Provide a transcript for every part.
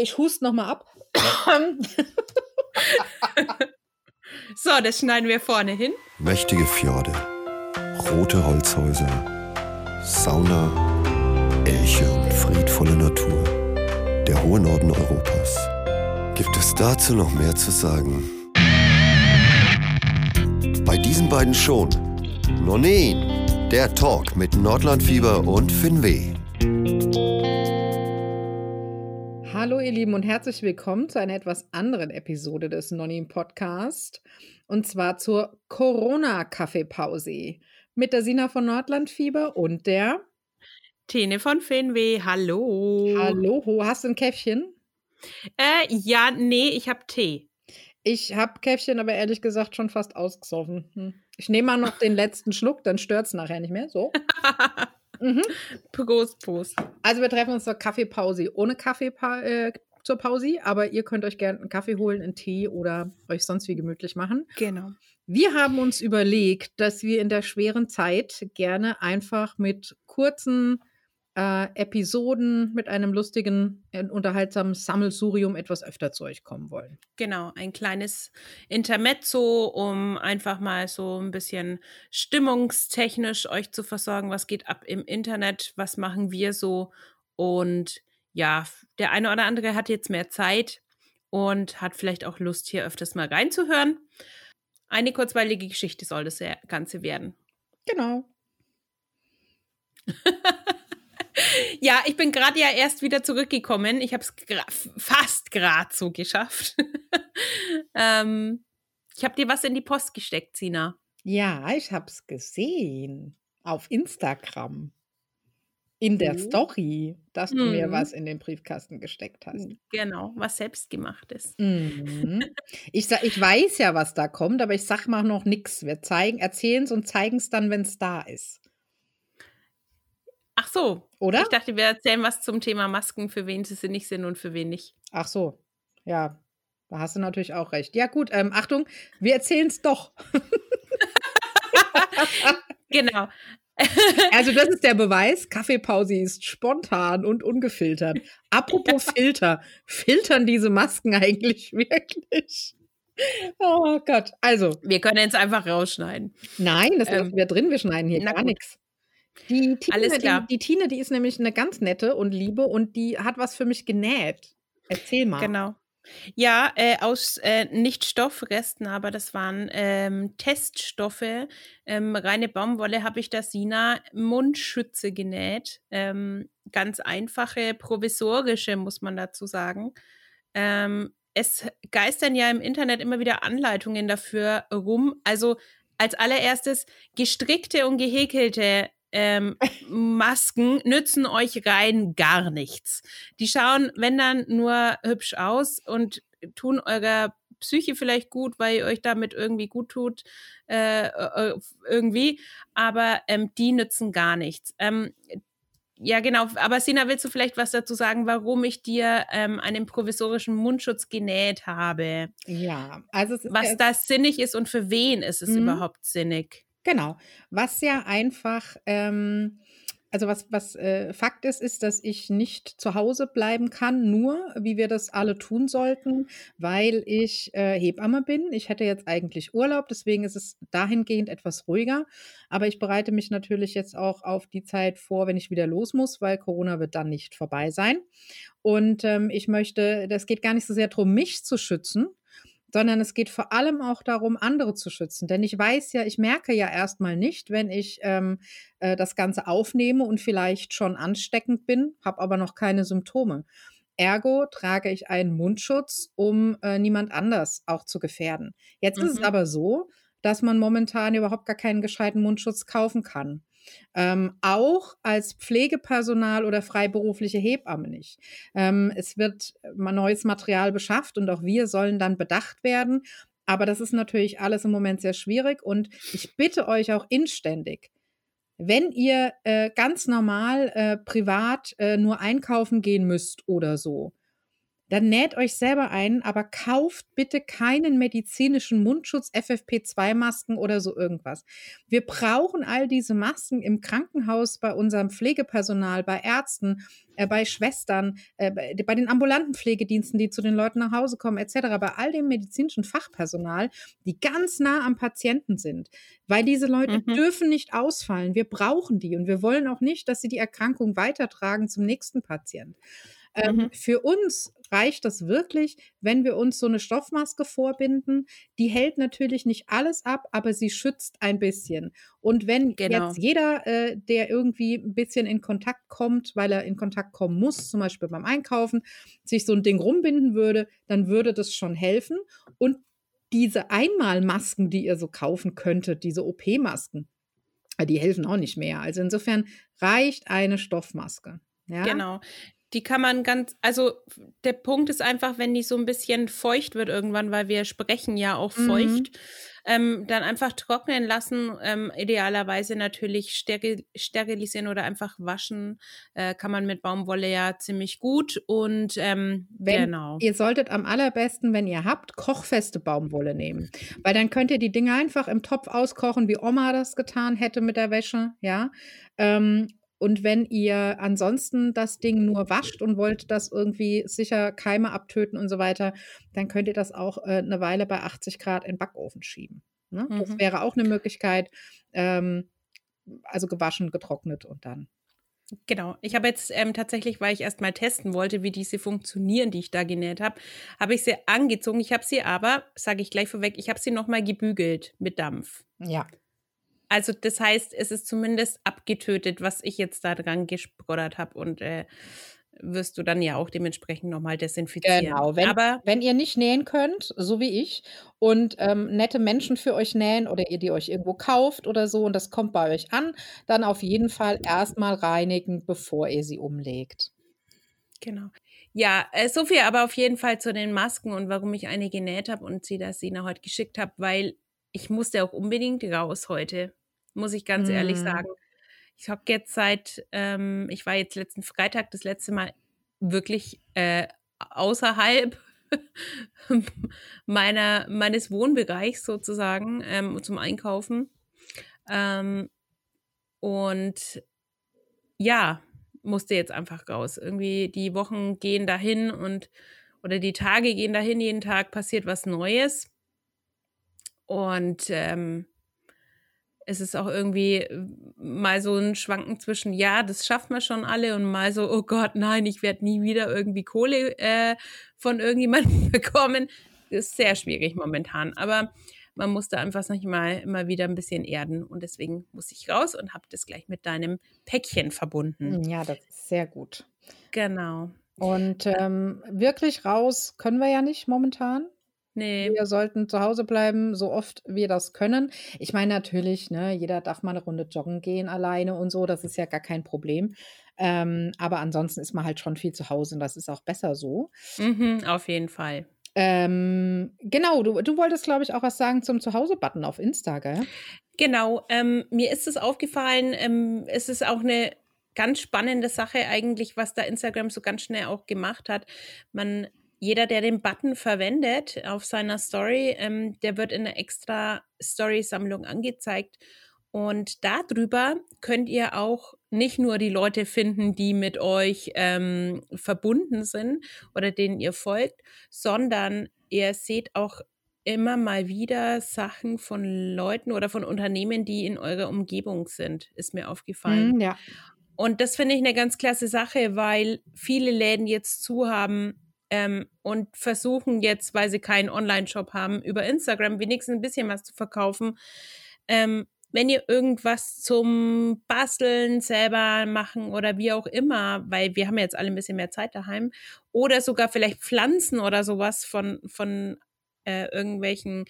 Ich huste nochmal ab. so, das schneiden wir vorne hin. Mächtige Fjorde, rote Holzhäuser, Sauna, Elche und friedvolle Natur. Der hohe Norden Europas. Gibt es dazu noch mehr zu sagen? Bei diesen beiden schon. Nonin, der Talk mit Nordlandfieber und Finweh. Hallo ihr Lieben und herzlich willkommen zu einer etwas anderen Episode des Nonin Podcast und zwar zur Corona Kaffeepause mit der Sina von Nordlandfieber und der Tene von Finweh. Hallo. Hallo, hast du ein Käffchen? Äh, ja, nee, ich habe Tee. Ich habe Käffchen, aber ehrlich gesagt schon fast ausgesoffen. Hm. Ich nehme mal noch den letzten Schluck, dann stört es nachher nicht mehr. So. mhm. Prost, Prost. Also wir treffen uns zur Kaffeepause ohne Kaffee äh, zur Pause, aber ihr könnt euch gerne einen Kaffee holen, einen Tee oder euch sonst wie gemütlich machen. Genau. Wir haben uns überlegt, dass wir in der schweren Zeit gerne einfach mit kurzen äh, Episoden mit einem lustigen, äh, unterhaltsamen Sammelsurium etwas öfter zu euch kommen wollen. Genau, ein kleines Intermezzo, um einfach mal so ein bisschen stimmungstechnisch euch zu versorgen, was geht ab im Internet, was machen wir so und ja, der eine oder andere hat jetzt mehr Zeit und hat vielleicht auch Lust, hier öfters mal reinzuhören. Eine kurzweilige Geschichte soll das Ganze werden. Genau. Ja, ich bin gerade ja erst wieder zurückgekommen. Ich habe es fast gerade so geschafft. ähm, ich habe dir was in die Post gesteckt, Sina. Ja, ich habe es gesehen. Auf Instagram. In der mhm. Story, dass du mhm. mir was in den Briefkasten gesteckt hast. Genau, was selbstgemachtes. Mhm. Ich, ich weiß ja, was da kommt, aber ich sag mal noch nichts. Wir zeigen, erzählen es und zeigen es dann, wenn es da ist. Ach so. Oder? Ich dachte, wir erzählen was zum Thema Masken, für wen sie sinnig sind und für wen nicht. Ach so. Ja, da hast du natürlich auch recht. Ja, gut, ähm, Achtung, wir erzählen es doch. genau. also, das ist der Beweis. Kaffeepause ist spontan und ungefiltert. Apropos Filter. Filtern diese Masken eigentlich wirklich? Oh Gott. Also. Wir können jetzt einfach rausschneiden. Nein, das ähm, ist drin. Wir schneiden hier gar nichts. Die Tine, Alles klar. Die, die Tine, die ist nämlich eine ganz nette und liebe und die hat was für mich genäht. Erzähl mal. Genau. Ja, äh, aus äh, nicht Stoffresten, aber das waren ähm, Teststoffe. Ähm, reine Baumwolle habe ich der Sina Mundschütze genäht. Ähm, ganz einfache, provisorische, muss man dazu sagen. Ähm, es geistern ja im Internet immer wieder Anleitungen dafür rum. Also als allererstes gestrickte und gehäkelte ähm, Masken nützen euch rein gar nichts. Die schauen, wenn dann, nur hübsch aus und tun eurer Psyche vielleicht gut, weil ihr euch damit irgendwie gut tut, äh, äh, irgendwie, aber ähm, die nützen gar nichts. Ähm, ja, genau. Aber Sina, willst du vielleicht was dazu sagen, warum ich dir ähm, einen provisorischen Mundschutz genäht habe? Ja, also was das sinnig ist und für wen ist es mhm. überhaupt sinnig? Genau. Was ja einfach, ähm, also was, was äh, Fakt ist, ist, dass ich nicht zu Hause bleiben kann, nur wie wir das alle tun sollten, weil ich äh, Hebamme bin. Ich hätte jetzt eigentlich Urlaub, deswegen ist es dahingehend etwas ruhiger. Aber ich bereite mich natürlich jetzt auch auf die Zeit vor, wenn ich wieder los muss, weil Corona wird dann nicht vorbei sein. Und ähm, ich möchte, das geht gar nicht so sehr darum, mich zu schützen, sondern es geht vor allem auch darum, andere zu schützen. Denn ich weiß ja, ich merke ja erstmal nicht, wenn ich ähm, äh, das Ganze aufnehme und vielleicht schon ansteckend bin, habe aber noch keine Symptome. Ergo trage ich einen Mundschutz, um äh, niemand anders auch zu gefährden. Jetzt mhm. ist es mhm. aber so, dass man momentan überhaupt gar keinen gescheiten Mundschutz kaufen kann. Ähm, auch als Pflegepersonal oder freiberufliche Hebamme nicht. Ähm, es wird mal neues Material beschafft und auch wir sollen dann bedacht werden. Aber das ist natürlich alles im Moment sehr schwierig und ich bitte euch auch inständig, wenn ihr äh, ganz normal äh, privat äh, nur einkaufen gehen müsst oder so, dann näht euch selber ein, aber kauft bitte keinen medizinischen Mundschutz, FFP2-Masken oder so irgendwas. Wir brauchen all diese Masken im Krankenhaus, bei unserem Pflegepersonal, bei Ärzten, äh, bei Schwestern, äh, bei, bei den ambulanten Pflegediensten, die zu den Leuten nach Hause kommen, etc., bei all dem medizinischen Fachpersonal, die ganz nah am Patienten sind. Weil diese Leute mhm. dürfen nicht ausfallen. Wir brauchen die und wir wollen auch nicht, dass sie die Erkrankung weitertragen zum nächsten Patienten. Ähm, mhm. Für uns reicht das wirklich, wenn wir uns so eine Stoffmaske vorbinden. Die hält natürlich nicht alles ab, aber sie schützt ein bisschen. Und wenn genau. jetzt jeder, äh, der irgendwie ein bisschen in Kontakt kommt, weil er in Kontakt kommen muss, zum Beispiel beim Einkaufen, sich so ein Ding rumbinden würde, dann würde das schon helfen. Und diese Einmalmasken, die ihr so kaufen könntet, diese OP-Masken, die helfen auch nicht mehr. Also insofern reicht eine Stoffmaske. Ja? Genau. Die kann man ganz, also der Punkt ist einfach, wenn die so ein bisschen feucht wird irgendwann, weil wir sprechen ja auch mhm. feucht, mhm. ähm, dann einfach trocknen lassen, ähm, idealerweise natürlich steril sterilisieren oder einfach waschen, äh, kann man mit Baumwolle ja ziemlich gut und ähm, wenn, genau. Ihr solltet am allerbesten, wenn ihr habt, kochfeste Baumwolle nehmen, weil dann könnt ihr die Dinge einfach im Topf auskochen, wie Oma das getan hätte mit der Wäsche, ja, ähm, und wenn ihr ansonsten das Ding nur wascht und wollt das irgendwie sicher Keime abtöten und so weiter, dann könnt ihr das auch äh, eine Weile bei 80 Grad in den Backofen schieben. Ne? Mhm. Das wäre auch eine Möglichkeit. Ähm, also gewaschen, getrocknet und dann. Genau. Ich habe jetzt ähm, tatsächlich, weil ich erst mal testen wollte, wie diese funktionieren, die ich da genäht habe, habe ich sie angezogen. Ich habe sie aber, sage ich gleich vorweg, ich habe sie nochmal gebügelt mit Dampf. Ja. Also das heißt, es ist zumindest abgetötet, was ich jetzt da dran gesproddert habe und äh, wirst du dann ja auch dementsprechend nochmal desinfizieren. Genau, wenn, Aber wenn ihr nicht nähen könnt, so wie ich, und ähm, nette Menschen für euch nähen oder ihr die euch irgendwo kauft oder so und das kommt bei euch an, dann auf jeden Fall erstmal reinigen, bevor ihr sie umlegt. Genau. Ja, äh, so viel aber auf jeden Fall zu den Masken und warum ich eine genäht habe und sie das Sina heute geschickt habe, weil ich musste auch unbedingt raus heute muss ich ganz mhm. ehrlich sagen. Ich hocke jetzt seit, ähm, ich war jetzt letzten Freitag das letzte Mal wirklich äh, außerhalb meiner, meines Wohnbereichs sozusagen ähm, zum Einkaufen. Ähm, und ja, musste jetzt einfach raus. Irgendwie die Wochen gehen dahin und oder die Tage gehen dahin, jeden Tag passiert was Neues. Und ähm, es ist auch irgendwie äh, mal so ein Schwanken zwischen, ja, das schaffen wir schon alle und mal so, oh Gott, nein, ich werde nie wieder irgendwie Kohle äh, von irgendjemandem bekommen. Das ist sehr schwierig momentan. Aber man musste einfach sag ich mal immer wieder ein bisschen erden und deswegen muss ich raus und habe das gleich mit deinem Päckchen verbunden. Hm, ja, das ist sehr gut. Genau. Und ähm, wirklich raus können wir ja nicht momentan. Nee. Wir sollten zu Hause bleiben, so oft wir das können. Ich meine natürlich, ne, jeder darf mal eine Runde joggen gehen alleine und so, das ist ja gar kein Problem. Ähm, aber ansonsten ist man halt schon viel zu Hause und das ist auch besser so. Mhm, auf jeden Fall. Ähm, genau, du, du wolltest, glaube ich, auch was sagen zum Zuhause-Button auf Insta, gell? Genau, ähm, mir ist es aufgefallen, ähm, es ist auch eine ganz spannende Sache eigentlich, was da Instagram so ganz schnell auch gemacht hat. Man jeder, der den Button verwendet auf seiner Story, ähm, der wird in einer extra Story-Sammlung angezeigt. Und darüber könnt ihr auch nicht nur die Leute finden, die mit euch ähm, verbunden sind oder denen ihr folgt, sondern ihr seht auch immer mal wieder Sachen von Leuten oder von Unternehmen, die in eurer Umgebung sind, ist mir aufgefallen. Mm, ja. Und das finde ich eine ganz klasse Sache, weil viele Läden jetzt zu haben, ähm, und versuchen jetzt, weil sie keinen Online-Shop haben, über Instagram wenigstens ein bisschen was zu verkaufen. Ähm, wenn ihr irgendwas zum Basteln selber machen oder wie auch immer, weil wir haben jetzt alle ein bisschen mehr Zeit daheim, oder sogar vielleicht Pflanzen oder sowas von, von äh, irgendwelchen,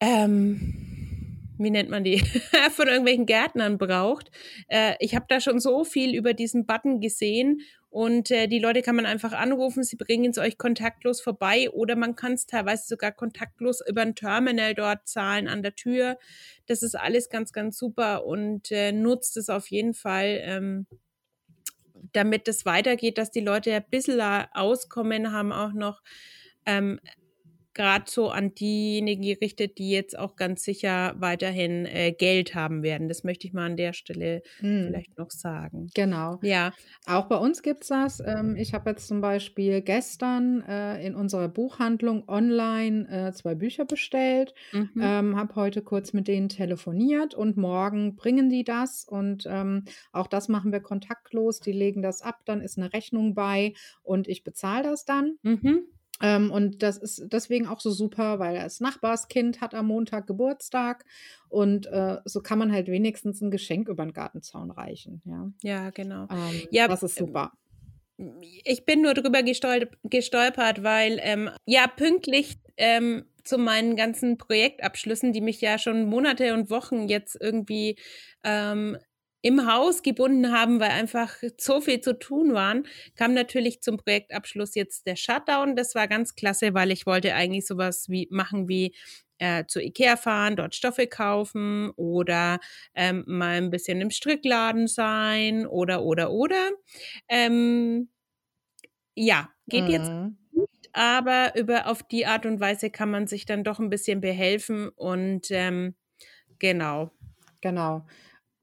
ähm, wie nennt man die, von irgendwelchen Gärtnern braucht. Äh, ich habe da schon so viel über diesen Button gesehen und äh, die Leute kann man einfach anrufen, sie bringen es euch kontaktlos vorbei oder man kann es teilweise sogar kontaktlos über ein Terminal dort zahlen an der Tür. Das ist alles ganz, ganz super und äh, nutzt es auf jeden Fall. Ähm, damit es weitergeht, dass die Leute ein bisschen Auskommen haben auch noch. Ähm, gerade so an diejenigen gerichtet, die jetzt auch ganz sicher weiterhin äh, Geld haben werden. Das möchte ich mal an der Stelle hm. vielleicht noch sagen. Genau. Ja. Auch bei uns gibt es das. Ähm, ich habe jetzt zum Beispiel gestern äh, in unserer Buchhandlung online äh, zwei Bücher bestellt, mhm. ähm, habe heute kurz mit denen telefoniert und morgen bringen die das und ähm, auch das machen wir kontaktlos. Die legen das ab, dann ist eine Rechnung bei und ich bezahle das dann. Mhm. Ähm, und das ist deswegen auch so super, weil das Nachbarskind hat am Montag Geburtstag und äh, so kann man halt wenigstens ein Geschenk über den Gartenzaun reichen. Ja, ja genau. Ähm, ja, das ist super. Ich bin nur drüber gestolpert, gestolpert weil ähm, ja pünktlich ähm, zu meinen ganzen Projektabschlüssen, die mich ja schon Monate und Wochen jetzt irgendwie ähm, im Haus gebunden haben, weil einfach so viel zu tun waren, kam natürlich zum Projektabschluss jetzt der Shutdown. Das war ganz klasse, weil ich wollte eigentlich sowas wie machen wie äh, zu Ikea fahren, dort Stoffe kaufen oder ähm, mal ein bisschen im Strickladen sein oder oder oder. Ähm, ja, geht mhm. jetzt nicht, aber über auf die Art und Weise kann man sich dann doch ein bisschen behelfen und ähm, genau. Genau.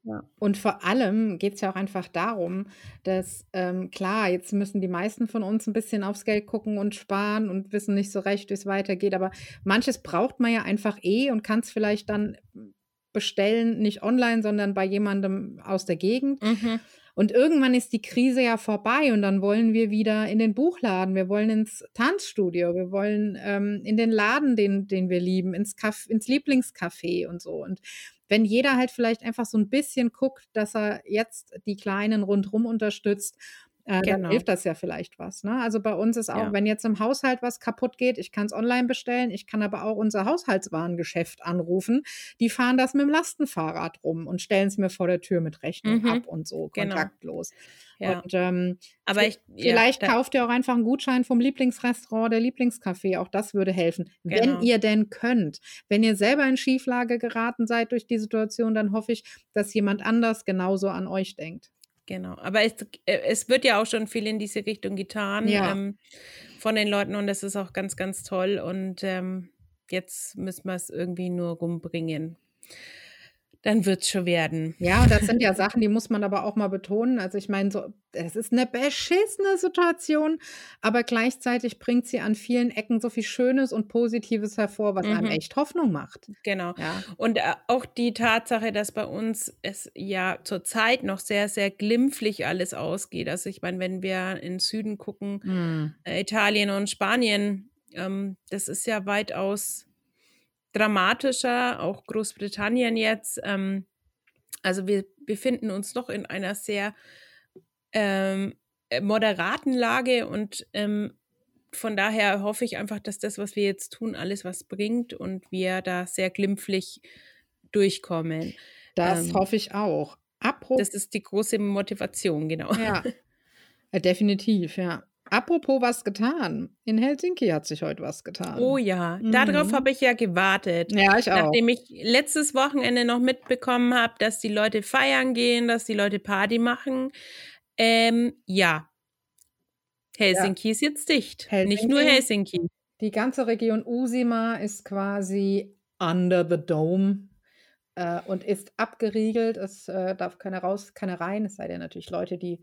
Ja. Und vor allem geht es ja auch einfach darum, dass ähm, klar, jetzt müssen die meisten von uns ein bisschen aufs Geld gucken und sparen und wissen nicht so recht, wie es weitergeht. Aber manches braucht man ja einfach eh und kann es vielleicht dann bestellen, nicht online, sondern bei jemandem aus der Gegend. Mhm. Und irgendwann ist die Krise ja vorbei und dann wollen wir wieder in den Buchladen, wir wollen ins Tanzstudio, wir wollen ähm, in den Laden, den, den wir lieben, ins, Caf ins Lieblingscafé und so. Und wenn jeder halt vielleicht einfach so ein bisschen guckt, dass er jetzt die Kleinen rundherum unterstützt, äh, genau. dann hilft das ja vielleicht was. Ne? Also bei uns ist auch, ja. wenn jetzt im Haushalt was kaputt geht, ich kann es online bestellen, ich kann aber auch unser Haushaltswarengeschäft anrufen. Die fahren das mit dem Lastenfahrrad rum und stellen es mir vor der Tür mit Rechnung mhm. ab und so, genau. kontaktlos. Genau. Ja. Und ähm, aber ich, vielleicht ja, kauft ihr auch einfach einen Gutschein vom Lieblingsrestaurant, der Lieblingscafé. Auch das würde helfen, genau. wenn ihr denn könnt. Wenn ihr selber in Schieflage geraten seid durch die Situation, dann hoffe ich, dass jemand anders genauso an euch denkt. Genau, aber es, äh, es wird ja auch schon viel in diese Richtung getan ja. ähm, von den Leuten und das ist auch ganz, ganz toll und ähm, jetzt müssen wir es irgendwie nur rumbringen dann wird es schon werden. Ja, und das sind ja Sachen, die muss man aber auch mal betonen. Also ich meine, so, es ist eine beschissene Situation, aber gleichzeitig bringt sie an vielen Ecken so viel Schönes und Positives hervor, was mhm. einem echt Hoffnung macht. Genau. Ja. Und äh, auch die Tatsache, dass bei uns es ja zurzeit noch sehr, sehr glimpflich alles ausgeht. Also ich meine, wenn wir in den Süden gucken, mhm. Italien und Spanien, ähm, das ist ja weitaus dramatischer, auch Großbritannien jetzt. Ähm, also wir befinden uns noch in einer sehr ähm, äh, moderaten Lage und ähm, von daher hoffe ich einfach, dass das, was wir jetzt tun, alles was bringt und wir da sehr glimpflich durchkommen. Das ähm, hoffe ich auch. Apropos das ist die große Motivation, genau. Ja, äh, definitiv, ja. Apropos was getan. In Helsinki hat sich heute was getan. Oh ja, mhm. darauf habe ich ja gewartet. Ja, ich auch. Nachdem ich letztes Wochenende noch mitbekommen habe, dass die Leute feiern gehen, dass die Leute Party machen. Ähm, ja. Helsinki ja. ist jetzt dicht. Helsinki, Nicht nur Helsinki. Die ganze Region Usima ist quasi under the dome äh, und ist abgeriegelt. Es äh, darf keiner raus, keiner rein. Es sei denn natürlich Leute, die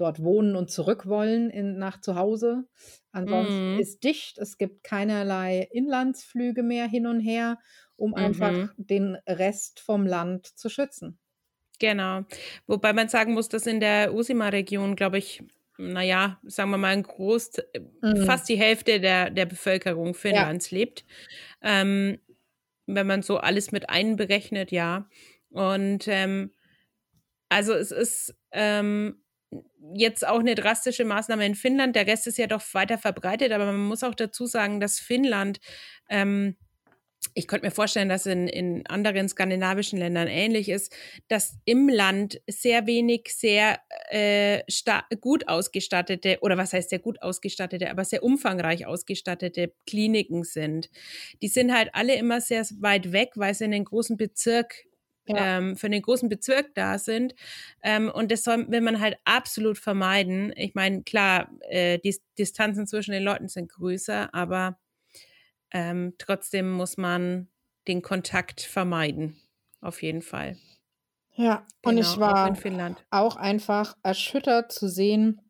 dort wohnen und zurück wollen in, nach zu Hause. Ansonsten mhm. ist dicht. Es gibt keinerlei Inlandsflüge mehr hin und her, um mhm. einfach den Rest vom Land zu schützen. Genau. Wobei man sagen muss, dass in der Usima-Region, glaube ich, naja, sagen wir mal, ein Groß, mhm. fast die Hälfte der, der Bevölkerung Finnlands ja. lebt. Ähm, wenn man so alles mit einberechnet, ja. Und ähm, also es ist ähm, jetzt auch eine drastische Maßnahme in Finnland. Der Rest ist ja doch weiter verbreitet, aber man muss auch dazu sagen, dass Finnland, ähm, ich könnte mir vorstellen, dass in, in anderen skandinavischen Ländern ähnlich ist, dass im Land sehr wenig sehr äh, gut ausgestattete, oder was heißt sehr gut ausgestattete, aber sehr umfangreich ausgestattete Kliniken sind. Die sind halt alle immer sehr weit weg, weil sie in den großen Bezirk ja. ähm, für den großen Bezirk da sind. Ähm, und das soll, will man halt absolut vermeiden. Ich meine, klar, äh, die Distanzen zwischen den Leuten sind größer, aber ähm, trotzdem muss man den Kontakt vermeiden. Auf jeden Fall. Ja, genau, und ich war auch, auch einfach erschüttert zu sehen,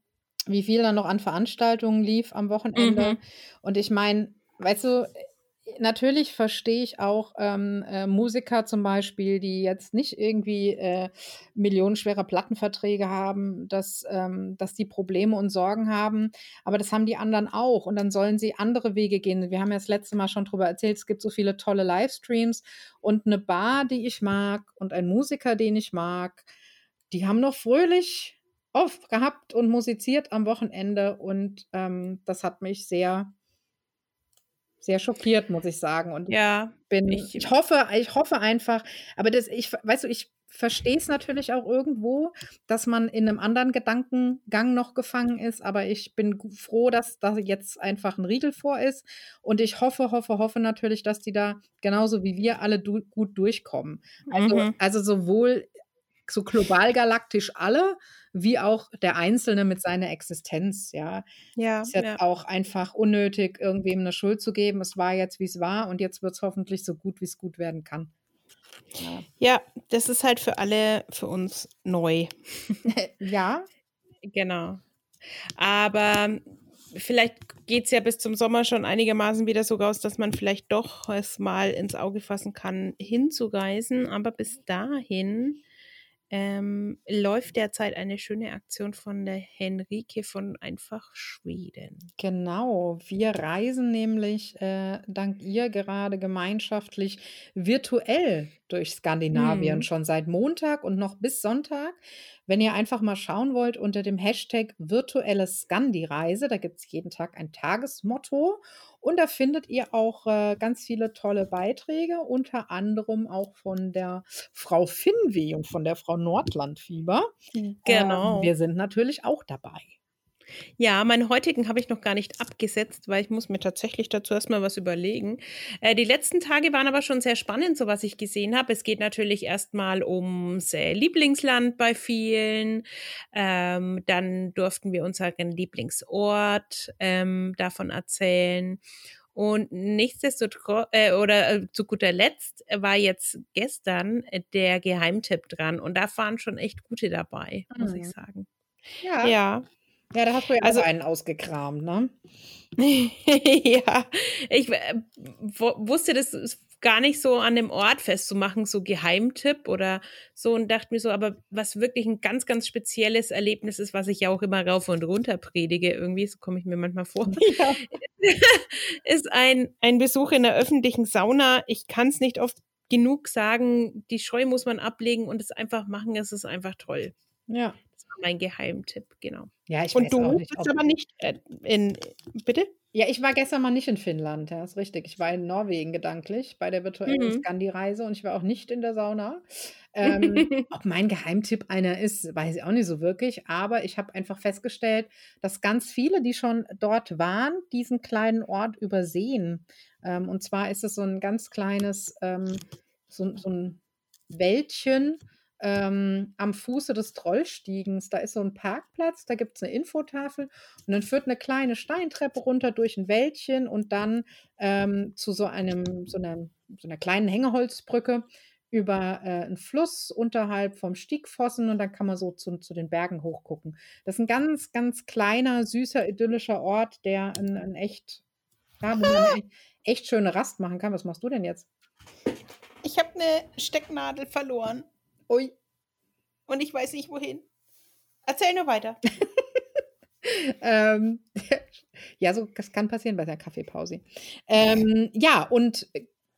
wie viel da noch an Veranstaltungen lief am Wochenende. Mhm. Und ich meine, weißt du, natürlich verstehe ich auch ähm, äh, Musiker zum Beispiel, die jetzt nicht irgendwie äh, millionenschwere Plattenverträge haben, dass, ähm, dass die Probleme und Sorgen haben. Aber das haben die anderen auch. Und dann sollen sie andere Wege gehen. Wir haben ja das letzte Mal schon darüber erzählt, es gibt so viele tolle Livestreams und eine Bar, die ich mag und ein Musiker, den ich mag, die haben noch fröhlich oft gehabt und musiziert am Wochenende. Und ähm, das hat mich sehr sehr schockiert, muss ich sagen. Und ja, bin, ich, ich hoffe, ich hoffe einfach, aber das, ich, weißt du, ich verstehe es natürlich auch irgendwo, dass man in einem anderen Gedankengang noch gefangen ist, aber ich bin froh, dass da jetzt einfach ein Riegel vor ist und ich hoffe, hoffe, hoffe natürlich, dass die da genauso wie wir alle du gut durchkommen. Also, mhm. also sowohl so global galaktisch alle, wie auch der Einzelne mit seiner Existenz, ja. Ja. Ist jetzt ja. auch einfach unnötig, irgendwem eine Schuld zu geben. Es war jetzt, wie es war und jetzt wird es hoffentlich so gut, wie es gut werden kann. Ja. ja, das ist halt für alle, für uns neu. ja. Genau. Aber vielleicht geht es ja bis zum Sommer schon einigermaßen wieder so raus, dass man vielleicht doch es mal ins Auge fassen kann, hinzureisen. Aber bis dahin ähm, läuft derzeit eine schöne Aktion von der Henrike von Einfach Schweden. Genau, wir reisen nämlich äh, dank ihr gerade gemeinschaftlich virtuell durch Skandinavien hm. schon seit Montag und noch bis Sonntag. Wenn ihr einfach mal schauen wollt unter dem Hashtag virtuelle Skandi-Reise, da gibt es jeden Tag ein Tagesmotto und da findet ihr auch äh, ganz viele tolle Beiträge, unter anderem auch von der Frau Finnweh und von der Frau Nordlandfieber. Genau. Ähm, wir sind natürlich auch dabei. Ja, meinen heutigen habe ich noch gar nicht abgesetzt, weil ich muss mir tatsächlich dazu erstmal was überlegen. Äh, die letzten Tage waren aber schon sehr spannend, so was ich gesehen habe. Es geht natürlich erstmal ums äh, Lieblingsland bei vielen. Ähm, dann durften wir unseren Lieblingsort ähm, davon erzählen. Und nichtsdestotrotz, äh, oder äh, zu guter Letzt war jetzt gestern der Geheimtipp dran. Und da waren schon echt gute dabei, muss mhm. ich sagen. Ja. Ja. Ja, da hast du ja also, einen ausgekramt, ne? ja, ich äh, wusste das gar nicht so an dem Ort festzumachen, so Geheimtipp oder so und dachte mir so, aber was wirklich ein ganz, ganz spezielles Erlebnis ist, was ich ja auch immer rauf und runter predige, irgendwie, so komme ich mir manchmal vor, ja. ist ein, ein Besuch in der öffentlichen Sauna. Ich kann es nicht oft genug sagen, die Scheu muss man ablegen und es einfach machen, es ist einfach toll. Ja mein Geheimtipp, genau. Ja, ich Und du auch nicht, bist aber nicht äh, in, bitte? Ja, ich war gestern mal nicht in Finnland, ja, ist richtig. Ich war in Norwegen gedanklich bei der virtuellen mhm. Scandi-Reise und ich war auch nicht in der Sauna. Ähm, ob mein Geheimtipp einer ist, weiß ich auch nicht so wirklich, aber ich habe einfach festgestellt, dass ganz viele, die schon dort waren, diesen kleinen Ort übersehen. Ähm, und zwar ist es so ein ganz kleines, ähm, so, so ein Wäldchen, ähm, am Fuße des Trollstiegens. Da ist so ein Parkplatz, da gibt es eine Infotafel und dann führt eine kleine Steintreppe runter durch ein Wäldchen und dann ähm, zu so einem, so einer, so einer kleinen Hängeholzbrücke über äh, einen Fluss unterhalb vom Stiegfossen und dann kann man so zu, zu den Bergen hochgucken. Das ist ein ganz, ganz kleiner, süßer, idyllischer Ort, der ein, ein echt, ja, wo man echt, echt schöne Rast machen kann. Was machst du denn jetzt? Ich habe eine Stecknadel verloren. Ui. Und ich weiß nicht wohin. Erzähl nur weiter. ähm, ja, so das kann passieren bei der Kaffeepause. Ähm, ja, und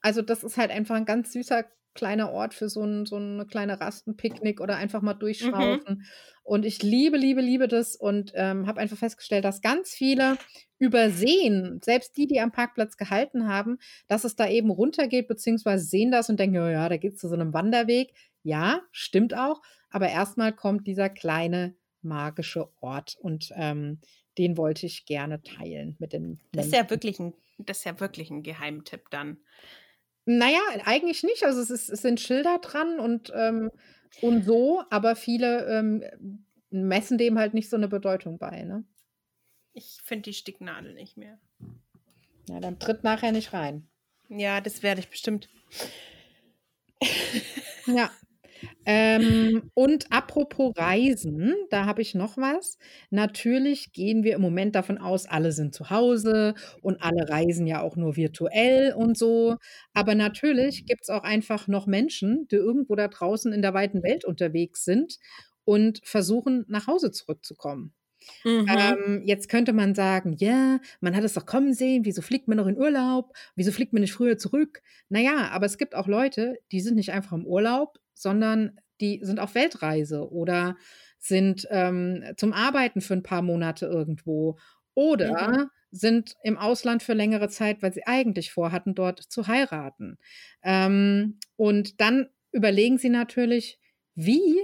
also das ist halt einfach ein ganz süßer kleiner Ort für so, ein, so eine kleine Rastenpicknick oder einfach mal durchschraufen. Mhm. Und ich liebe, liebe, liebe das und ähm, habe einfach festgestellt, dass ganz viele übersehen, selbst die, die am Parkplatz gehalten haben, dass es da eben runtergeht, beziehungsweise sehen das und denken, ja, ja da geht es zu so einem Wanderweg. Ja, stimmt auch. Aber erstmal kommt dieser kleine magische Ort und ähm, den wollte ich gerne teilen mit den. Das ist ja wirklich ein, das ist ja wirklich ein Geheimtipp dann. Naja, eigentlich nicht. Also es, ist, es sind Schilder dran und, ähm, und so, aber viele ähm, messen dem halt nicht so eine Bedeutung bei. Ne? Ich finde die Sticknadel nicht mehr. Ja, dann tritt nachher nicht rein. Ja, das werde ich bestimmt. Ja. Ähm, und apropos Reisen, da habe ich noch was. Natürlich gehen wir im Moment davon aus, alle sind zu Hause und alle reisen ja auch nur virtuell und so. Aber natürlich gibt es auch einfach noch Menschen, die irgendwo da draußen in der weiten Welt unterwegs sind und versuchen, nach Hause zurückzukommen. Mhm. Ähm, jetzt könnte man sagen, ja, man hat es doch kommen sehen, wieso fliegt man noch in Urlaub? Wieso fliegt man nicht früher zurück? Naja, aber es gibt auch Leute, die sind nicht einfach im Urlaub, sondern die sind auf Weltreise oder sind ähm, zum Arbeiten für ein paar Monate irgendwo oder mhm. sind im Ausland für längere Zeit, weil sie eigentlich vorhatten, dort zu heiraten. Ähm, und dann überlegen sie natürlich, wie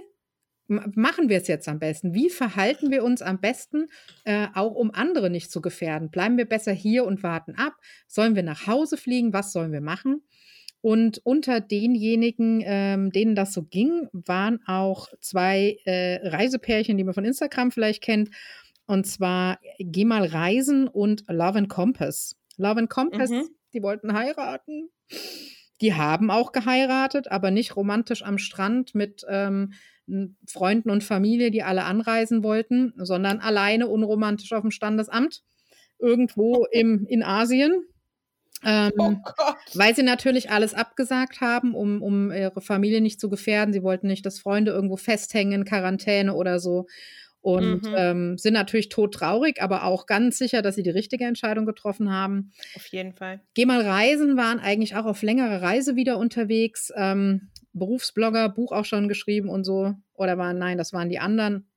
machen wir es jetzt am besten? Wie verhalten wir uns am besten, äh, auch um andere nicht zu gefährden? Bleiben wir besser hier und warten ab? Sollen wir nach Hause fliegen? Was sollen wir machen? Und unter denjenigen, ähm, denen das so ging, waren auch zwei äh, Reisepärchen, die man von Instagram vielleicht kennt. Und zwar Geh mal reisen und Love and Compass. Love and Compass, mhm. die wollten heiraten. Die haben auch geheiratet, aber nicht romantisch am Strand mit ähm, Freunden und Familie, die alle anreisen wollten, sondern alleine unromantisch auf dem Standesamt irgendwo im, in Asien. Ähm, oh weil sie natürlich alles abgesagt haben, um, um ihre Familie nicht zu gefährden. Sie wollten nicht, dass Freunde irgendwo festhängen, Quarantäne oder so. Und mhm. ähm, sind natürlich todtraurig, aber auch ganz sicher, dass sie die richtige Entscheidung getroffen haben. Auf jeden Fall. Geh mal reisen, waren eigentlich auch auf längere Reise wieder unterwegs. Ähm, Berufsblogger, Buch auch schon geschrieben und so. Oder waren, nein, das waren die anderen.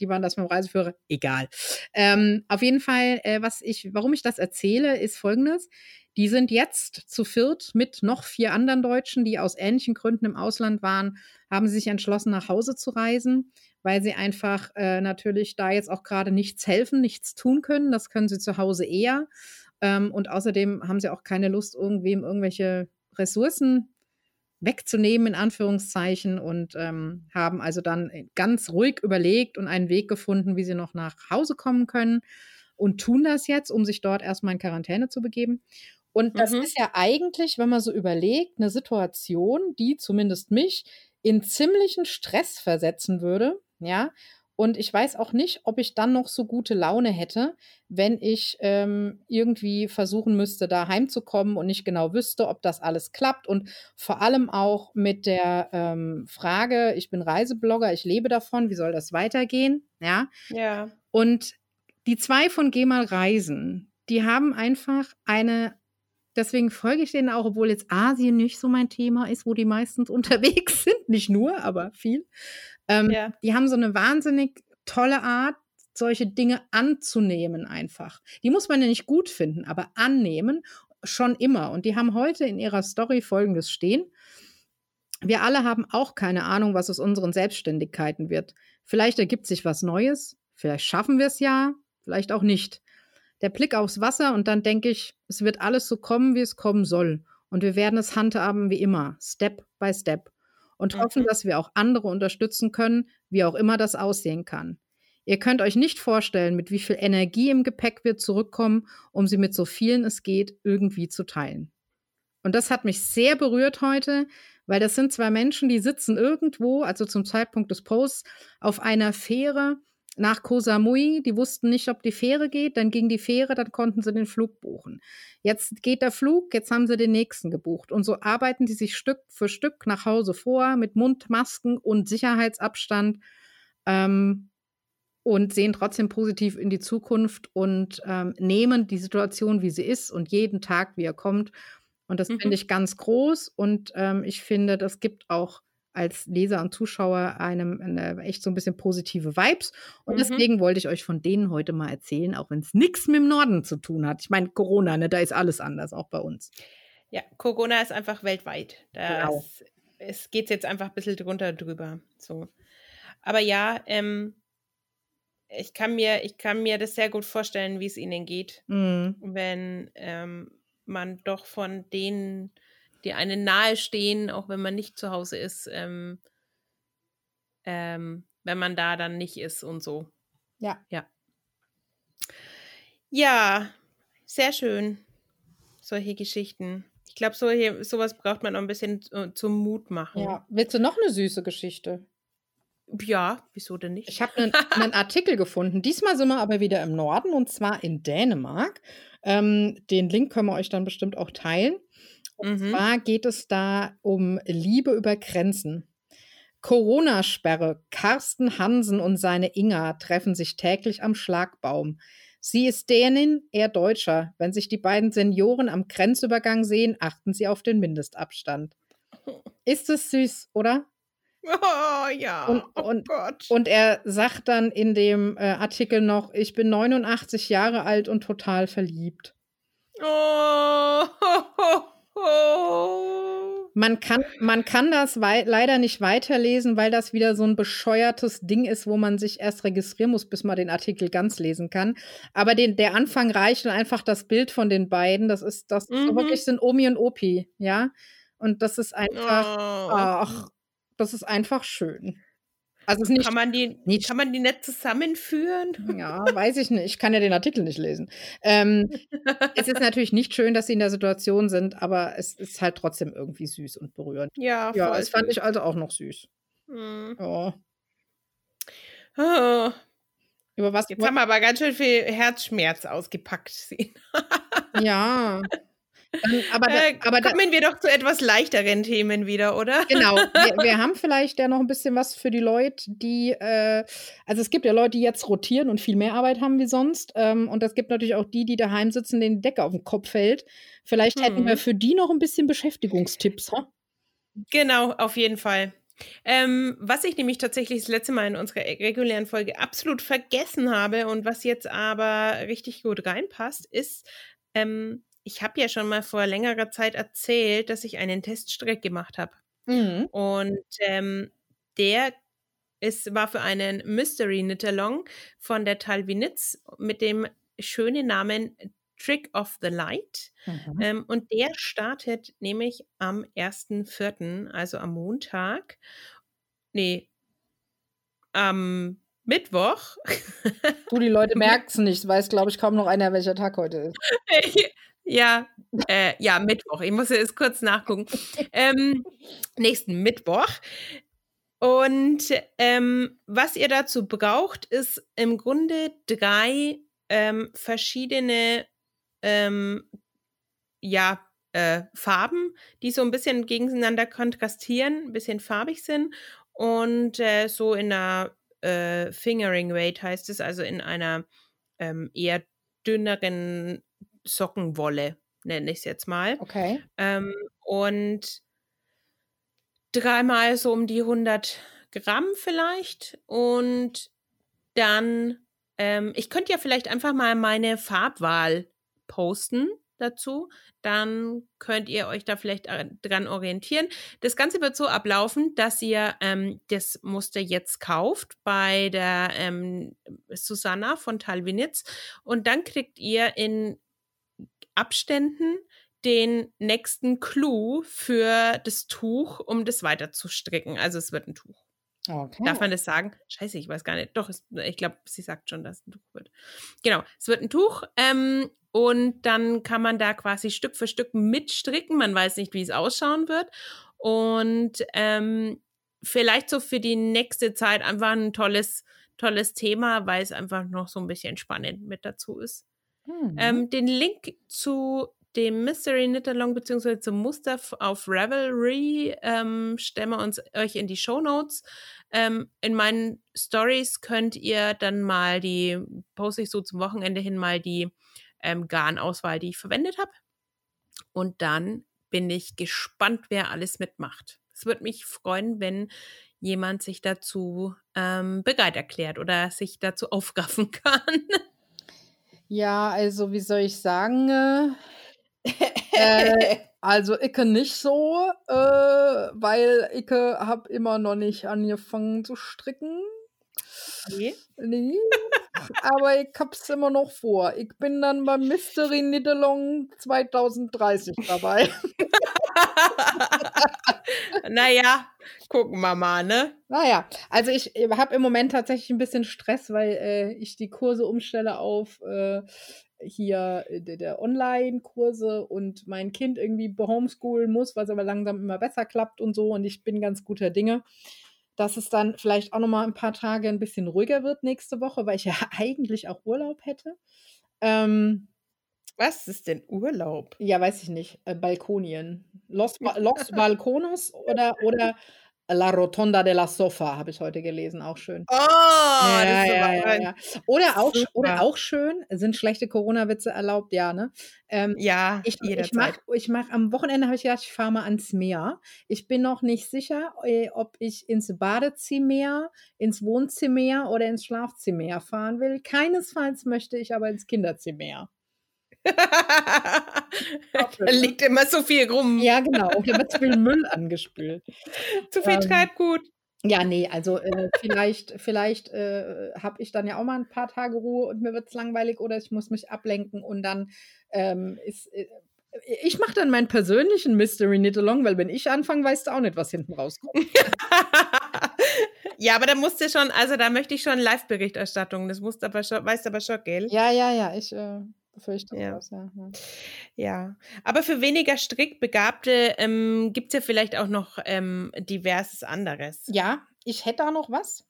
Die waren das mit dem Reiseführer. Egal. Ähm, auf jeden Fall, äh, was ich, warum ich das erzähle, ist folgendes. Die sind jetzt zu viert mit noch vier anderen Deutschen, die aus ähnlichen Gründen im Ausland waren, haben sie sich entschlossen, nach Hause zu reisen, weil sie einfach äh, natürlich da jetzt auch gerade nichts helfen, nichts tun können. Das können sie zu Hause eher. Ähm, und außerdem haben sie auch keine Lust, irgendwem irgendwelche Ressourcen wegzunehmen, in Anführungszeichen, und ähm, haben also dann ganz ruhig überlegt und einen Weg gefunden, wie sie noch nach Hause kommen können und tun das jetzt, um sich dort erstmal in Quarantäne zu begeben. Und das mhm. ist ja eigentlich, wenn man so überlegt, eine Situation, die zumindest mich in ziemlichen Stress versetzen würde, ja, und ich weiß auch nicht, ob ich dann noch so gute Laune hätte, wenn ich ähm, irgendwie versuchen müsste, da heimzukommen und nicht genau wüsste, ob das alles klappt. Und vor allem auch mit der ähm, Frage, ich bin Reiseblogger, ich lebe davon, wie soll das weitergehen? Ja. Ja. Und die zwei von Geh mal reisen, die haben einfach eine Deswegen folge ich denen auch, obwohl jetzt Asien nicht so mein Thema ist, wo die meistens unterwegs sind. Nicht nur, aber viel. Ähm, ja. Die haben so eine wahnsinnig tolle Art, solche Dinge anzunehmen einfach. Die muss man ja nicht gut finden, aber annehmen schon immer. Und die haben heute in ihrer Story Folgendes stehen. Wir alle haben auch keine Ahnung, was aus unseren Selbstständigkeiten wird. Vielleicht ergibt sich was Neues, vielleicht schaffen wir es ja, vielleicht auch nicht. Der Blick aufs Wasser und dann denke ich, es wird alles so kommen, wie es kommen soll. Und wir werden es handhaben wie immer, Step by Step und hoffen, dass wir auch andere unterstützen können, wie auch immer das aussehen kann. Ihr könnt euch nicht vorstellen, mit wie viel Energie im Gepäck wir zurückkommen, um sie mit so vielen es geht irgendwie zu teilen. Und das hat mich sehr berührt heute, weil das sind zwei Menschen, die sitzen irgendwo, also zum Zeitpunkt des Posts, auf einer Fähre nach Koh Samui. Die wussten nicht, ob die Fähre geht. Dann ging die Fähre, dann konnten sie den Flug buchen. Jetzt geht der Flug, jetzt haben sie den nächsten gebucht. Und so arbeiten die sich Stück für Stück nach Hause vor mit Mundmasken und Sicherheitsabstand ähm, und sehen trotzdem positiv in die Zukunft und ähm, nehmen die Situation, wie sie ist und jeden Tag, wie er kommt. Und das mhm. finde ich ganz groß. Und ähm, ich finde, das gibt auch als Leser und Zuschauer einem eine, echt so ein bisschen positive Vibes. Und mhm. deswegen wollte ich euch von denen heute mal erzählen, auch wenn es nichts mit dem Norden zu tun hat. Ich meine, Corona, ne, da ist alles anders, auch bei uns. Ja, Corona ist einfach weltweit. Da genau. es geht jetzt einfach ein bisschen drunter drüber. So. Aber ja, ähm, ich kann mir, ich kann mir das sehr gut vorstellen, wie es ihnen geht, mhm. wenn ähm, man doch von den die einen nahestehen, auch wenn man nicht zu Hause ist, ähm, ähm, wenn man da dann nicht ist und so. Ja. Ja. Ja, sehr schön. Solche Geschichten. Ich glaube, so sowas braucht man auch ein bisschen äh, zum Mut machen. Ja. Willst du noch eine süße Geschichte? Ja, wieso denn nicht? Ich habe einen, einen Artikel gefunden. Diesmal sind wir aber wieder im Norden und zwar in Dänemark. Ähm, den Link können wir euch dann bestimmt auch teilen. Und Mhm. zwar geht es da um Liebe über Grenzen. Corona-Sperre. Carsten Hansen und seine Inga treffen sich täglich am Schlagbaum. Sie ist Dänin, er Deutscher. Wenn sich die beiden Senioren am Grenzübergang sehen, achten sie auf den Mindestabstand. Ist es süß, oder? Oh ja. Und- oh und- Gott. Und er sagt dann in dem äh, Artikel noch, ich bin 89 Jahre alt und total verliebt. oh, ho. Man kann, man kann das leider nicht weiterlesen, weil das wieder so ein bescheuertes Ding ist, wo man sich erst registrieren muss, bis man den Artikel ganz lesen kann. Aber den, der Anfang reicht und einfach das Bild von den beiden. Das ist, das Mhm. wirklich sind Omi und Opi, ja. Und das ist einfach, Oh. ach, das ist einfach schön. Also nicht Kann man die, nicht- kann man die nicht zusammenführen? Ja, weiß ich nicht. Ich kann ja den Artikel nicht lesen. Ähm, es ist natürlich nicht schön, dass sie in der Situation sind, aber es ist halt trotzdem irgendwie süß und berührend. Ja, Ja, das fand ich also auch noch süß. Hm. Ja. Oh, Über was? jetzt haben wir aber ganz schön viel Herzschmerz ausgepackt. Ja. Dann, aber da, Äh, aber da, kommen wir doch zu etwas leichteren Themen wieder, oder? genau. Wir, wir haben vielleicht ja noch ein bisschen was für die Leute, die, äh, also es gibt ja Leute, die jetzt rotieren und viel mehr Arbeit haben wie sonst. Ähm, und es gibt natürlich auch die, die daheim sitzen, denen die Decke auf den Kopf fällt. Vielleicht hätten Mhm. wir für die noch ein bisschen Beschäftigungstipps. Ha? Genau, auf jeden Fall. Ähm, was ich nämlich tatsächlich das letzte Mal in unserer regulären Folge absolut vergessen habe und was jetzt aber richtig gut reinpasst, ist, ähm, ich habe ja schon mal vor längerer Zeit erzählt, dass ich einen Teststreck gemacht habe. Mhm. Und ähm, der ist, war für einen Mystery Knit-Along von der Talvinitz mit dem schönen Namen Trick of the Light. Mhm. Ähm, und der startet nämlich am 1.4., also am Montag. Nee, am Mittwoch. Du, die Leute merken es nicht. Weiß, glaube ich, kaum noch einer, welcher Tag heute ist. ja, äh, ja, Mittwoch. Ich muss jetzt kurz nachgucken. ähm, nächsten Mittwoch. Und ähm, was ihr dazu braucht, ist im Grunde drei ähm, verschiedene ähm, ja, äh, Farben, die so ein bisschen gegeneinander kontrastieren, ein bisschen farbig sind und äh, so in einer äh, Fingering Weight heißt es, also in einer ähm, eher dünneren Sockenwolle, nenne ich es jetzt mal. Okay. Ähm, und dreimal so um die 100 Gramm vielleicht. Und dann, ähm, ich könnte ja vielleicht einfach mal meine Farbwahl posten dazu. Dann könnt ihr euch da vielleicht äh, dran orientieren. Das Ganze wird so ablaufen, dass ihr ähm, das Muster jetzt kauft bei der ähm, Susanna von Talwinitz und dann kriegt ihr in Abständen den nächsten Clou für das Tuch, um das weiter zu stricken. Also es wird ein Tuch. okay. Darf man das sagen? Scheiße, ich weiß gar nicht. Doch, es, ich glaube, sie sagt schon, dass es ein Tuch wird. Genau, es wird ein Tuch ähm, und dann kann man da quasi Stück für Stück mitstricken. Man weiß nicht, wie es ausschauen wird. Und ähm, vielleicht so für die nächste Zeit einfach ein tolles, tolles Thema, weil es einfach noch so ein bisschen spannend mit dazu ist. Mhm. Ähm, den Link zu dem Mystery Knit Along beziehungsweise zum Muster auf Ravelry ähm, stellen wir uns euch in die Show Notes. Ähm, in meinen Stories könnt ihr dann mal die, poste ich so zum Wochenende hin mal die ähm, Garnauswahl, die ich verwendet habe. Und dann bin ich gespannt, wer alles mitmacht. Es würde mich freuen, wenn jemand sich dazu ähm, bereit erklärt oder sich dazu aufraffen kann. Ja, also wie soll ich sagen? Äh, äh, also Icke nicht so, äh, weil Icke hab immer noch nicht angefangen zu stricken. Okay. Nee. Aber ich hab's immer noch vor. Ich bin dann beim Mystery Knit Along 2030 dabei. naja, gucken wir mal, ne? Naja, also ich habe im Moment tatsächlich ein bisschen Stress, weil äh, ich die Kurse umstelle auf äh, hier äh, der, der Online-Kurse und mein Kind irgendwie behomeschoolen muss, was aber langsam immer besser klappt und so. Und ich bin ganz guter Dinge, dass es dann vielleicht auch noch mal ein paar Tage ein bisschen ruhiger wird nächste Woche, weil ich ja eigentlich auch Urlaub hätte. Ähm, Was ist denn Urlaub? ja, weiß ich nicht. Äh, Balkonien. Los, Los Balconos oder, oder La Rotonda de la Sofa habe ich heute gelesen, auch schön. Oh, Ja, das ist ja, ja, ja. Oder auch, oder auch schön, sind schlechte Corona-Witze erlaubt, ja, ne? Ähm, ja, ich, ich jederzeit. mach, ich mach, am Wochenende habe ich gedacht, ich fahre mal ans Meer. Ich bin noch nicht sicher, äh, ob ich ins Badezimmer, ins Wohnzimmer oder ins Schlafzimmer fahren will. Keinesfalls möchte ich aber ins Kinderzimmer. Da liegt immer so viel rum. Ja, genau. Da wird zu viel Müll angespült. Zu viel ähm, Treibgut. Ja, nee, also äh, vielleicht, vielleicht äh, habe ich dann ja auch mal ein paar Tage Ruhe und mir wird es langweilig oder ich muss mich ablenken und dann ähm, ist. Äh, ich mache dann meinen persönlichen Mystery Knit Along, weil wenn ich anfange, weißt du auch nicht, was hinten rauskommt. ja, aber da musst du schon, also da möchte ich schon Live-Berichterstattung. Das musst aber schon, weißt aber schon, gell? Ja, ja, ja, ich äh, befürchte Ja. ja. ja. Ja, aber für weniger Strickbegabte ähm, gibt es ja vielleicht auch noch ähm, diverses anderes. Ja, ich hätte da noch was.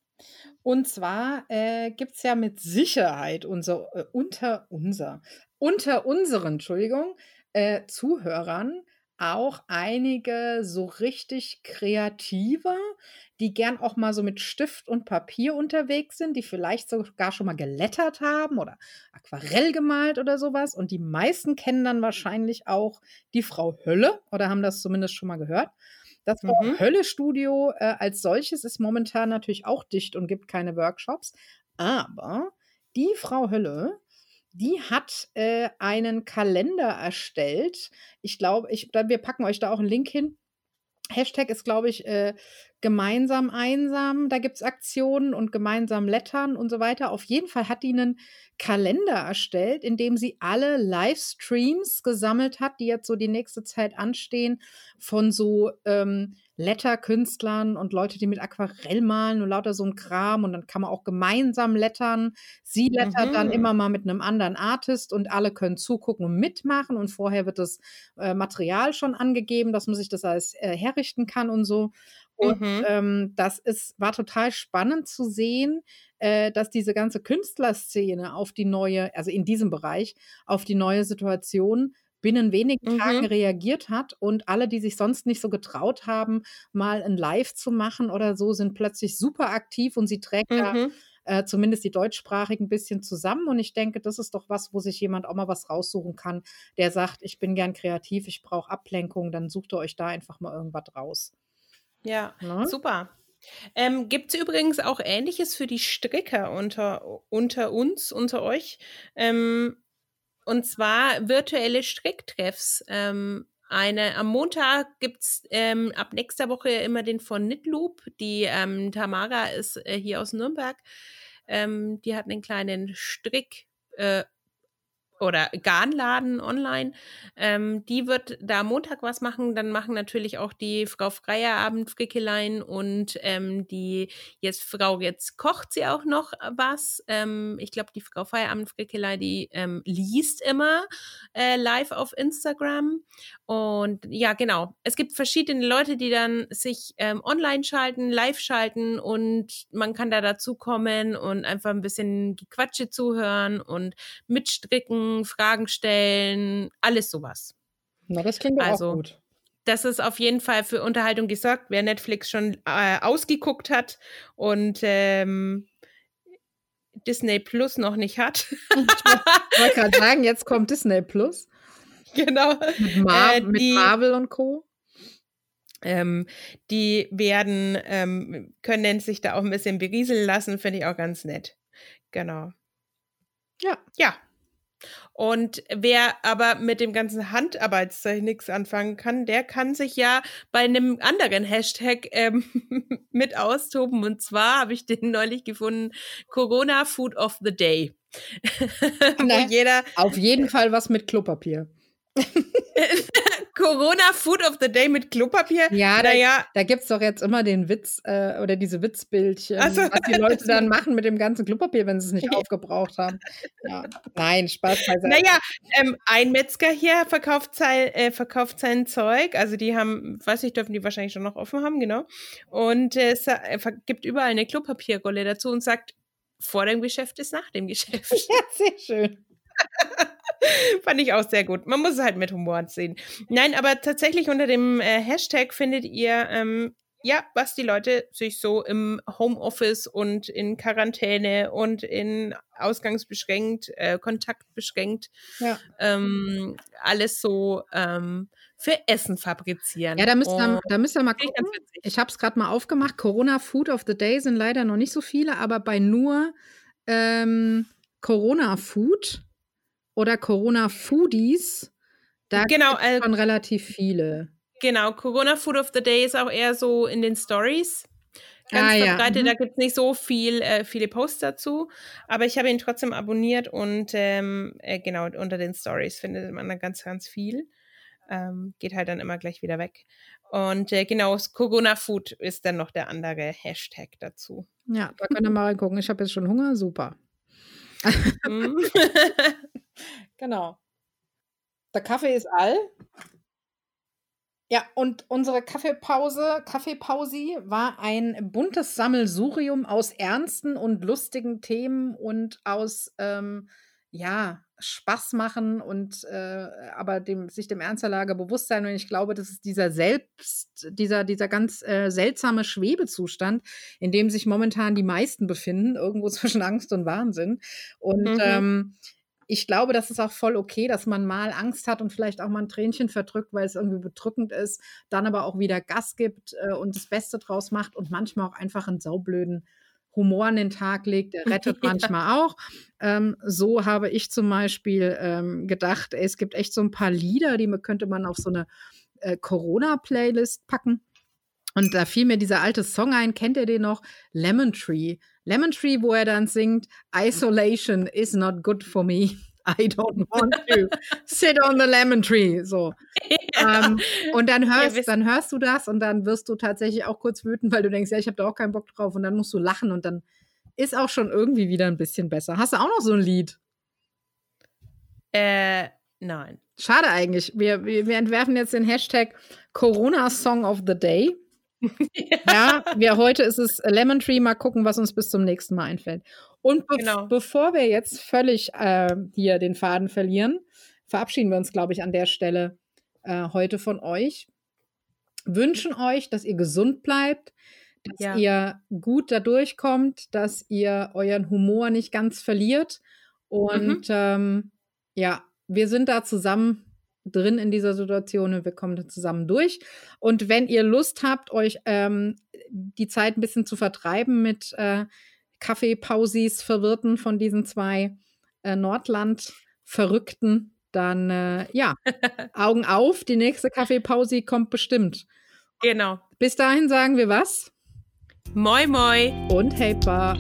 Und zwar äh, gibt es ja mit Sicherheit unser, äh, unter unser, unter unseren, Entschuldigung, äh, Zuhörern auch einige so richtig kreative, die gern auch mal so mit Stift und Papier unterwegs sind, die vielleicht sogar schon mal gelettert haben oder Aquarell gemalt oder sowas. Und die meisten kennen dann wahrscheinlich auch die Frau Hölle oder haben das zumindest schon mal gehört. Das Frau Mhm. Hölle Studio äh, als solches ist momentan natürlich auch dicht und gibt keine Workshops. Aber die Frau Hölle, die hat äh, einen Kalender erstellt. Ich glaube, ich, wir packen euch da auch einen Link hin. Hashtag ist, glaube ich, äh, gemeinsam einsam. Da gibt es Aktionen und gemeinsam lettern und so weiter. Auf jeden Fall hat die einen Kalender erstellt, in dem sie alle Livestreams gesammelt hat, die jetzt so die nächste Zeit anstehen, von so ähm, Letterkünstlern und Leute, die mit Aquarell malen und lauter so ein Kram. Und dann kann man auch gemeinsam lettern. Sie lettert dann Mhm. immer mal mit einem anderen Artist und alle können zugucken und mitmachen. Und vorher wird das äh, Material schon angegeben, dass man sich das alles äh, herrichten kann und so. Und Mhm. ähm, das ist, war total spannend zu sehen, äh, dass diese ganze Künstlerszene auf die neue, also in diesem Bereich, auf die neue Situation binnen wenigen Mhm. Tagen reagiert hat und alle, die sich sonst nicht so getraut haben, mal ein Live zu machen oder so, sind plötzlich super aktiv und sie trägt da Mhm. äh, zumindest die deutschsprachigen ein bisschen zusammen. Und ich denke, das ist doch was, wo sich jemand auch mal was raussuchen kann, der sagt, ich bin gern kreativ, ich brauche Ablenkung, dann sucht ihr euch da einfach mal irgendwas raus. Ja, Ne? super. Ähm, Gibt es übrigens auch Ähnliches für die Stricker unter, unter uns, unter euch? Ähm, und zwar virtuelle Stricktreffs. Ähm, eine, am Montag gibt es ähm, ab nächster Woche immer den von Knitloop. Die ähm, Tamara ist äh, hier aus Nürnberg. Ähm, die hat einen kleinen Strick- äh, oder Garnladen online. Ähm, die wird da Montag was machen. Dann machen natürlich auch die Frau Freierabend Frickelein und ähm, die jetzt Frau jetzt kocht sie auch noch was. Ähm, ich glaube, die Frau Feierabend Frickelein, die ähm, liest immer äh, live auf Instagram. Und ja, genau. Es gibt verschiedene Leute, die dann sich ähm, online schalten, live schalten und man kann da dazu kommen und einfach ein bisschen Gequatsche zuhören und mitstricken, Fragen stellen, alles sowas. Na, das klingt Also, auch gut. Das ist auf jeden Fall für Unterhaltung gesorgt, wer Netflix schon äh, ausgeguckt hat und ähm, Disney Plus noch nicht hat. Ich wollte gerade sagen, jetzt kommt Disney Plus genau. mit, Mar Äh, mit die- Marvel und Co. Ähm, die werden, ähm, können sich da auch ein bisschen berieseln lassen, finde ich auch ganz nett. Genau. Ja. Ja. Und wer aber mit dem ganzen Handarbeitszeug nichts anfangen kann, der kann sich ja bei einem anderen Hashtag ähm, mit austoben. Und zwar habe ich den neulich gefunden, Corona Food of the Day. Nein. jeder Auf jeden Fall was mit Klopapier. Co Corona Food of the Day mit Klopapier. Ja, naja. Da, da gibt es doch jetzt immer den Witz äh, oder diese Witzbildchen, so. was die Leute dann machen mit dem ganzen Klopapier, wenn sie es nicht aufgebraucht haben. Ja. Nein, Spaß beiseite. Naja, ähm, ein Metzger hier verkauft sein, äh, verkauft sein Zeug. Also die haben, weiß nicht, dürfen die wahrscheinlich schon noch offen haben, genau. Und äh, es gibt überall eine Klopapierrolle dazu und sagt, vor dem Geschäft ist nach dem Geschäft. Ja, sehr schön. Fand ich auch sehr gut. Man muss es halt mit Humor sehen. Nein, aber tatsächlich unter dem äh, Hashtag findet ihr ähm, ja, was die Leute sich so im Homeoffice und in Quarantäne und in ausgangsbeschränkt, äh, kontaktbeschränkt, ja. ähm, alles so ähm, für Essen fabrizieren. Ja, da müsst ihr, da müsst ihr mal gucken. Ich habe es gerade mal aufgemacht. Corona Food of the Day sind leider noch nicht so viele, aber bei nur ähm, Corona Food oder Corona Foodies, da genau, gibt es äh, schon relativ viele. Genau, Corona Food of the Day ist auch eher so in den Stories. Ganz ah, verbreitet, ja. mhm. da gibt es nicht so viel, äh, viele Posts dazu, aber ich habe ihn trotzdem abonniert und ähm, äh, genau, unter den Stories findet man dann ganz, ganz viel. Ähm, geht halt dann immer gleich wieder weg. Und äh, genau, Corona Food ist dann noch der andere Hashtag dazu. Ja, da könnt ihr mal reingucken. Ich habe jetzt schon Hunger, super. Genau. Der Kaffee ist all. Ja, und unsere Kaffeepause, Kaffeepausi war ein buntes Sammelsurium aus ernsten und lustigen Themen und aus, ähm, ja, Spaß machen und äh, aber dem, sich dem Ernst der Lage bewusst sein. Und ich glaube, das ist dieser selbst, dieser, dieser ganz äh, seltsame Schwebezustand, in dem sich momentan die meisten befinden, irgendwo zwischen Angst und Wahnsinn. Und mhm. ähm, ich glaube, das ist auch voll okay, dass man mal Angst hat und vielleicht auch mal ein Tränchen verdrückt, weil es irgendwie bedrückend ist, dann aber auch wieder Gas gibt äh, und das Beste draus macht und manchmal auch einfach einen saublöden Humor an den Tag legt, der rettet manchmal auch. Ähm, so habe ich zum Beispiel ähm, gedacht, ey, es gibt echt so ein paar Lieder, die könnte man auf so eine äh, Corona-Playlist packen. Und da fiel mir dieser alte Song ein, kennt ihr den noch? Lemon Tree. Lemon Tree, wo er dann singt, Isolation is not good for me. I don't want to sit on the lemon tree. So. Ja. Ähm, und dann hörst, dann hörst du das und dann wirst du tatsächlich auch kurz wütend, weil du denkst, ja, ich habe da auch keinen Bock drauf. Und dann musst du lachen und dann ist auch schon irgendwie wieder ein bisschen besser. Hast du auch noch so ein Lied? Äh, nein. Schade eigentlich. Wir, wir, wir entwerfen jetzt den Hashtag Corona Song of the Day. Ja, wir, heute ist es Lemon Tree. Mal gucken, was uns bis zum nächsten Mal einfällt. Und be genau. bevor wir jetzt völlig äh, hier den Faden verlieren, verabschieden wir uns, glaube ich, an der Stelle äh, heute von euch. Wünschen euch, dass ihr gesund bleibt, dass ja. ihr gut da durchkommt, dass ihr euren Humor nicht ganz verliert. Und mhm. ähm, ja, wir sind da zusammen drin in dieser Situation und wir kommen da zusammen durch. Und wenn ihr Lust habt, euch ähm, die Zeit ein bisschen zu vertreiben mit äh, Kaffeepausis Verwirrten von diesen zwei äh, Nordland-Verrückten, dann äh, ja, Augen auf, die nächste Kaffeepause kommt bestimmt. Genau. Bis dahin sagen wir was? Moi moi und Hey Pa.